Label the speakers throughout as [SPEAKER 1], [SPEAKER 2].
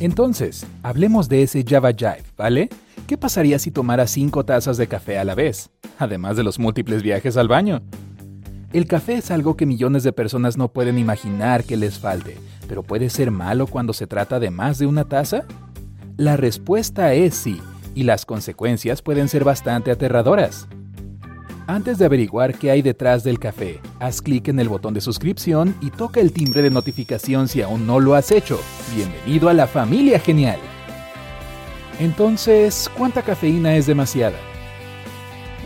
[SPEAKER 1] Entonces, hablemos de ese Java Jive, ¿vale? ¿Qué pasaría si tomara 5 tazas de café a la vez? Además de los múltiples viajes al baño. El café es algo que millones de personas no pueden imaginar que les falte, pero ¿puede ser malo cuando se trata de más de una taza? La respuesta es sí, y las consecuencias pueden ser bastante aterradoras. Antes de averiguar qué hay detrás del café, haz clic en el botón de suscripción y toca el timbre de notificación si aún no lo has hecho. Bienvenido a la familia genial. Entonces, ¿cuánta cafeína es demasiada?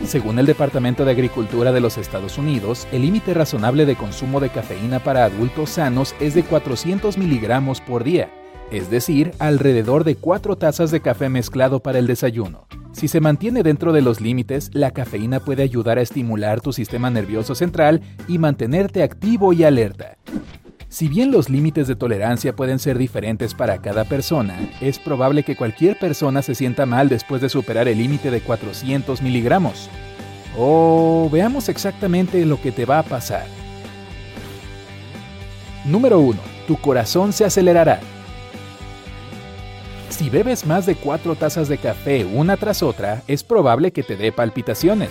[SPEAKER 1] Según el Departamento de Agricultura de los Estados Unidos, el límite razonable de consumo de cafeína para adultos sanos es de 400 miligramos por día, es decir, alrededor de 4 tazas de café mezclado para el desayuno. Si se mantiene dentro de los límites, la cafeína puede ayudar a estimular tu sistema nervioso central y mantenerte activo y alerta. Si bien los límites de tolerancia pueden ser diferentes para cada persona, es probable que cualquier persona se sienta mal después de superar el límite de 400 miligramos. O veamos exactamente lo que te va a pasar. Número 1. Tu corazón se acelerará. Si bebes más de 4 tazas de café una tras otra, es probable que te dé palpitaciones.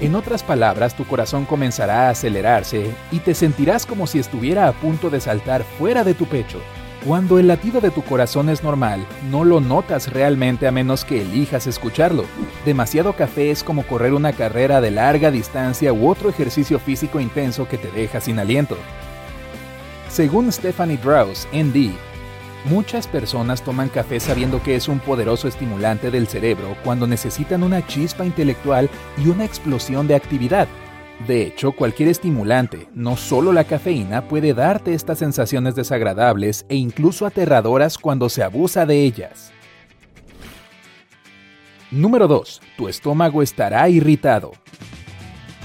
[SPEAKER 1] En otras palabras, tu corazón comenzará a acelerarse y te sentirás como si estuviera a punto de saltar fuera de tu pecho. Cuando el latido de tu corazón es normal, no lo notas realmente a menos que elijas escucharlo. Demasiado café es como correr una carrera de larga distancia u otro ejercicio físico intenso que te deja sin aliento. Según Stephanie Draus, ND, Muchas personas toman café sabiendo que es un poderoso estimulante del cerebro cuando necesitan una chispa intelectual y una explosión de actividad. De hecho, cualquier estimulante, no solo la cafeína, puede darte estas sensaciones desagradables e incluso aterradoras cuando se abusa de ellas. Número 2. Tu estómago estará irritado.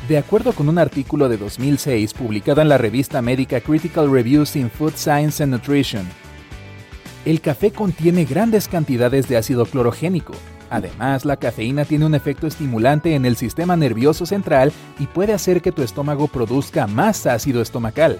[SPEAKER 1] De acuerdo con un artículo de 2006 publicado en la revista médica Critical Reviews in Food Science and Nutrition, el café contiene grandes cantidades de ácido clorogénico. Además, la cafeína tiene un efecto estimulante en el sistema nervioso central y puede hacer que tu estómago produzca más ácido estomacal.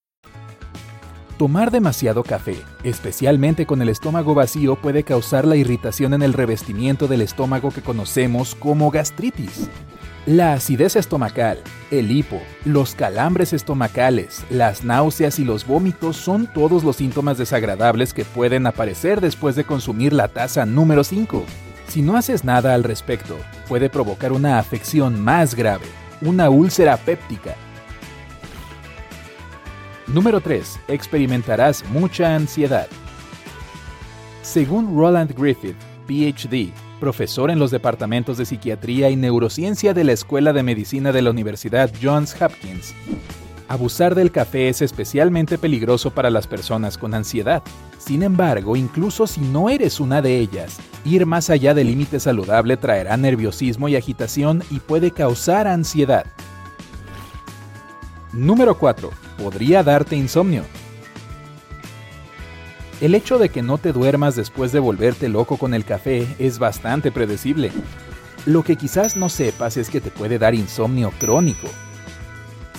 [SPEAKER 1] Tomar demasiado café, especialmente con el estómago vacío, puede causar la irritación en el revestimiento del estómago que conocemos como gastritis. La acidez estomacal, el hipo, los calambres estomacales, las náuseas y los vómitos son todos los síntomas desagradables que pueden aparecer después de consumir la taza número 5. Si no haces nada al respecto, puede provocar una afección más grave, una úlcera péptica, Número 3. Experimentarás mucha ansiedad. Según Roland Griffith, PhD, profesor en los departamentos de Psiquiatría y Neurociencia de la Escuela de Medicina de la Universidad Johns Hopkins, abusar del café es especialmente peligroso para las personas con ansiedad. Sin embargo, incluso si no eres una de ellas, ir más allá del límite saludable traerá nerviosismo y agitación y puede causar ansiedad. Número 4 podría darte insomnio. El hecho de que no te duermas después de volverte loco con el café es bastante predecible. Lo que quizás no sepas es que te puede dar insomnio crónico.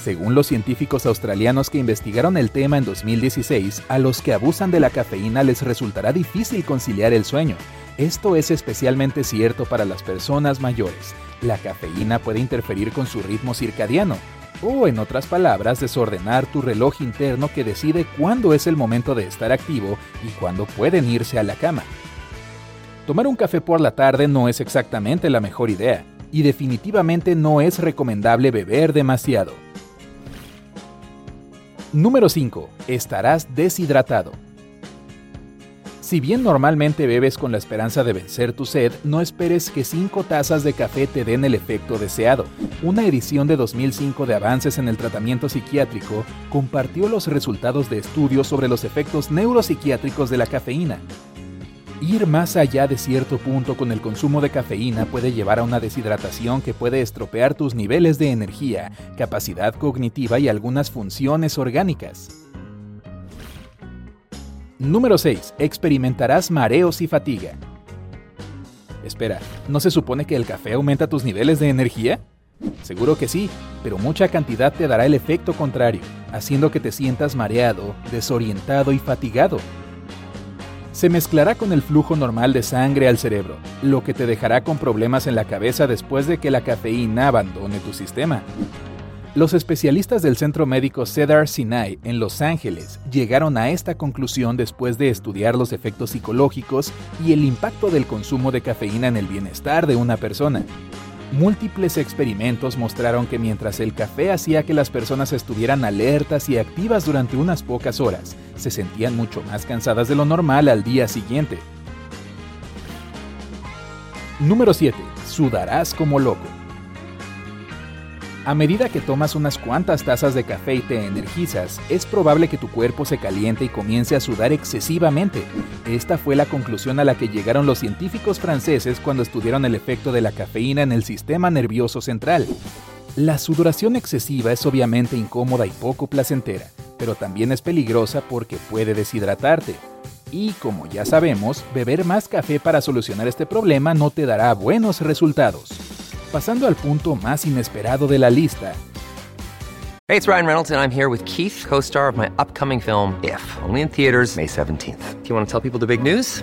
[SPEAKER 1] Según los científicos australianos que investigaron el tema en 2016, a los que abusan de la cafeína les resultará difícil conciliar el sueño, Esto es especialmente cierto para las personas mayores. La cafeína puede interferir con su ritmo circadiano, o en otras palabras, desordenar tu reloj interno que decide cuándo es el momento de estar activo y cuándo pueden irse a la cama. Tomar un café por la tarde no es exactamente la mejor idea, y definitivamente no es recomendable beber demasiado. Número 5. Estarás deshidratado. Si bien normalmente bebes con la esperanza de vencer tu sed, no esperes que 5 tazas de café te den el efecto deseado. Una edición de 2005 de Avances en el Tratamiento Psiquiátrico compartió los resultados de estudios sobre los efectos neuropsiquiátricos de la cafeína. Ir más allá de cierto punto con el consumo de cafeína puede llevar a una deshidratación que puede estropear tus niveles de energía, capacidad cognitiva y algunas funciones orgánicas. Número 6. Experimentarás mareos y fatiga. Espera, ¿no se supone que el café aumenta tus niveles de energía? Seguro que sí, pero mucha cantidad te dará el efecto contrario, haciendo que te sientas mareado, desorientado y fatigado, se mezclará con el flujo normal de sangre al cerebro, lo que te dejará con problemas en la cabeza después de que la cafeína abandone tu sistema. Los especialistas del Centro Médico Cedar Sinai en Los Ángeles llegaron a esta conclusión después de estudiar los efectos psicológicos y el impacto del consumo de cafeína en el bienestar de una persona. Múltiples experimentos mostraron que mientras el café hacía que las personas estuvieran alertas y activas durante unas pocas horas, se sentían mucho más cansadas de lo normal al día siguiente. Número 7. Sudarás como loco. A medida que tomas unas cuantas tazas de café y te energizas, es probable que tu cuerpo se caliente y comience a sudar excesivamente. Esta fue la conclusión a la que llegaron los científicos franceses cuando estudiaron el efecto de la cafeína en el sistema nervioso central. La sudoración excesiva es obviamente incómoda y poco placentera, pero también es peligrosa porque puede deshidratarte. Y como ya sabemos, beber más café para solucionar este problema no te dará buenos resultados. Pasando al punto más inesperado de la lista.
[SPEAKER 2] Hey, it's Ryan Reynolds and I'm here with Keith, co-star of my upcoming film If, only in theaters May 17th. Do you want to tell people the big news?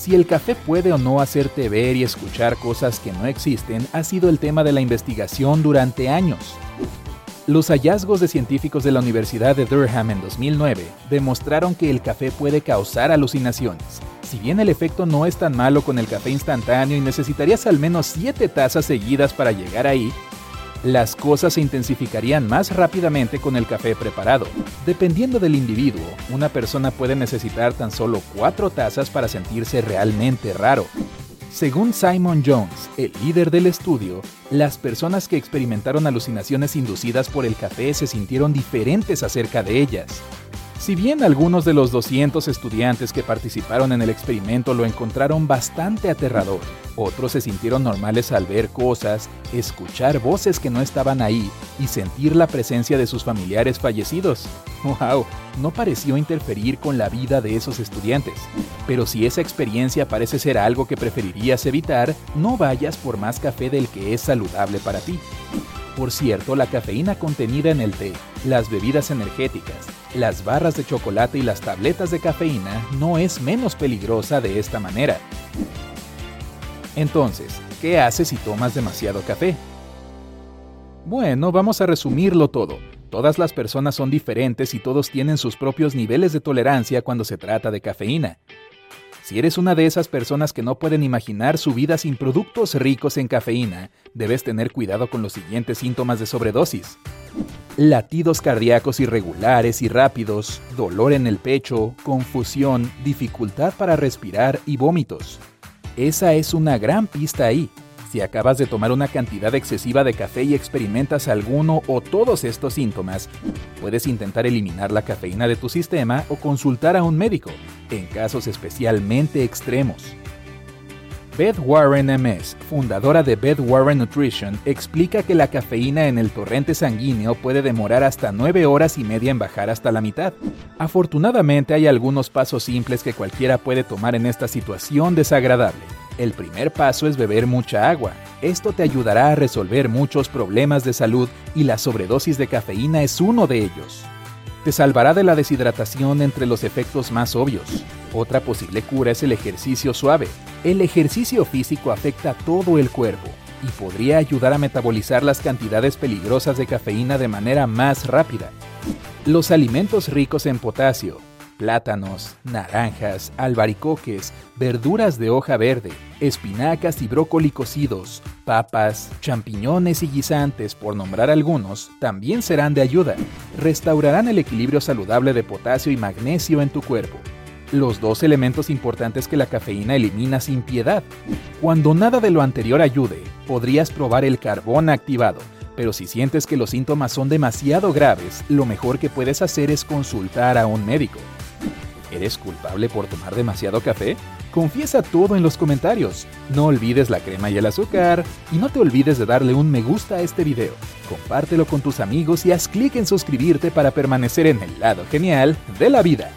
[SPEAKER 1] Si el café puede o no hacerte ver y escuchar cosas que no existen ha sido el tema de la investigación durante años. Los hallazgos de científicos de la Universidad de Durham en 2009 demostraron que el café puede causar alucinaciones. Si bien el efecto no es tan malo con el café instantáneo y necesitarías al menos 7 tazas seguidas para llegar ahí, las cosas se intensificarían más rápidamente con el café preparado. Dependiendo del individuo, una persona puede necesitar tan solo cuatro tazas para sentirse realmente raro. Según Simon Jones, el líder del estudio, las personas que experimentaron alucinaciones inducidas por el café se sintieron diferentes acerca de ellas. Si bien algunos de los 200 estudiantes que participaron en el experimento lo encontraron bastante aterrador, otros se sintieron normales al ver cosas, escuchar voces que no estaban ahí y sentir la presencia de sus familiares fallecidos. ¡Wow! No pareció interferir con la vida de esos estudiantes. Pero si esa experiencia parece ser algo que preferirías evitar, no vayas por más café del que es saludable para ti. Por cierto, la cafeína contenida en el té, las bebidas energéticas, las barras de chocolate y las tabletas de cafeína no es menos peligrosa de esta manera. Entonces, ¿qué haces si tomas demasiado café? Bueno, vamos a resumirlo todo. Todas las personas son diferentes y todos tienen sus propios niveles de tolerancia cuando se trata de cafeína. Si eres una de esas personas que no pueden imaginar su vida sin productos ricos en cafeína, debes tener cuidado con los siguientes síntomas de sobredosis. Latidos cardíacos irregulares y rápidos, dolor en el pecho, confusión, dificultad para respirar y vómitos. Esa es una gran pista ahí. Si acabas de tomar una cantidad excesiva de café y experimentas alguno o todos estos síntomas, puedes intentar eliminar la cafeína de tu sistema o consultar a un médico, en casos especialmente extremos. Beth Warren MS, fundadora de Beth Warren Nutrition, explica que la cafeína en el torrente sanguíneo puede demorar hasta 9 horas y media en bajar hasta la mitad. Afortunadamente hay algunos pasos simples que cualquiera puede tomar en esta situación desagradable. El primer paso es beber mucha agua. Esto te ayudará a resolver muchos problemas de salud y la sobredosis de cafeína es uno de ellos. Te salvará de la deshidratación entre los efectos más obvios. Otra posible cura es el ejercicio suave. El ejercicio físico afecta todo el cuerpo y podría ayudar a metabolizar las cantidades peligrosas de cafeína de manera más rápida. Los alimentos ricos en potasio, plátanos, naranjas, albaricoques, verduras de hoja verde, espinacas y brócoli cocidos, papas, champiñones y guisantes, por nombrar algunos, también serán de ayuda. Restaurarán el equilibrio saludable de potasio y magnesio en tu cuerpo. Los dos elementos importantes que la cafeína elimina sin piedad. Cuando nada de lo anterior ayude, podrías probar el carbón activado, pero si sientes que los síntomas son demasiado graves, lo mejor que puedes hacer es consultar a un médico. ¿Eres culpable por tomar demasiado café? Confiesa todo en los comentarios. No olvides la crema y el azúcar. Y no te olvides de darle un me gusta a este video. Compártelo con tus amigos y haz clic en suscribirte para permanecer en el lado genial de la vida.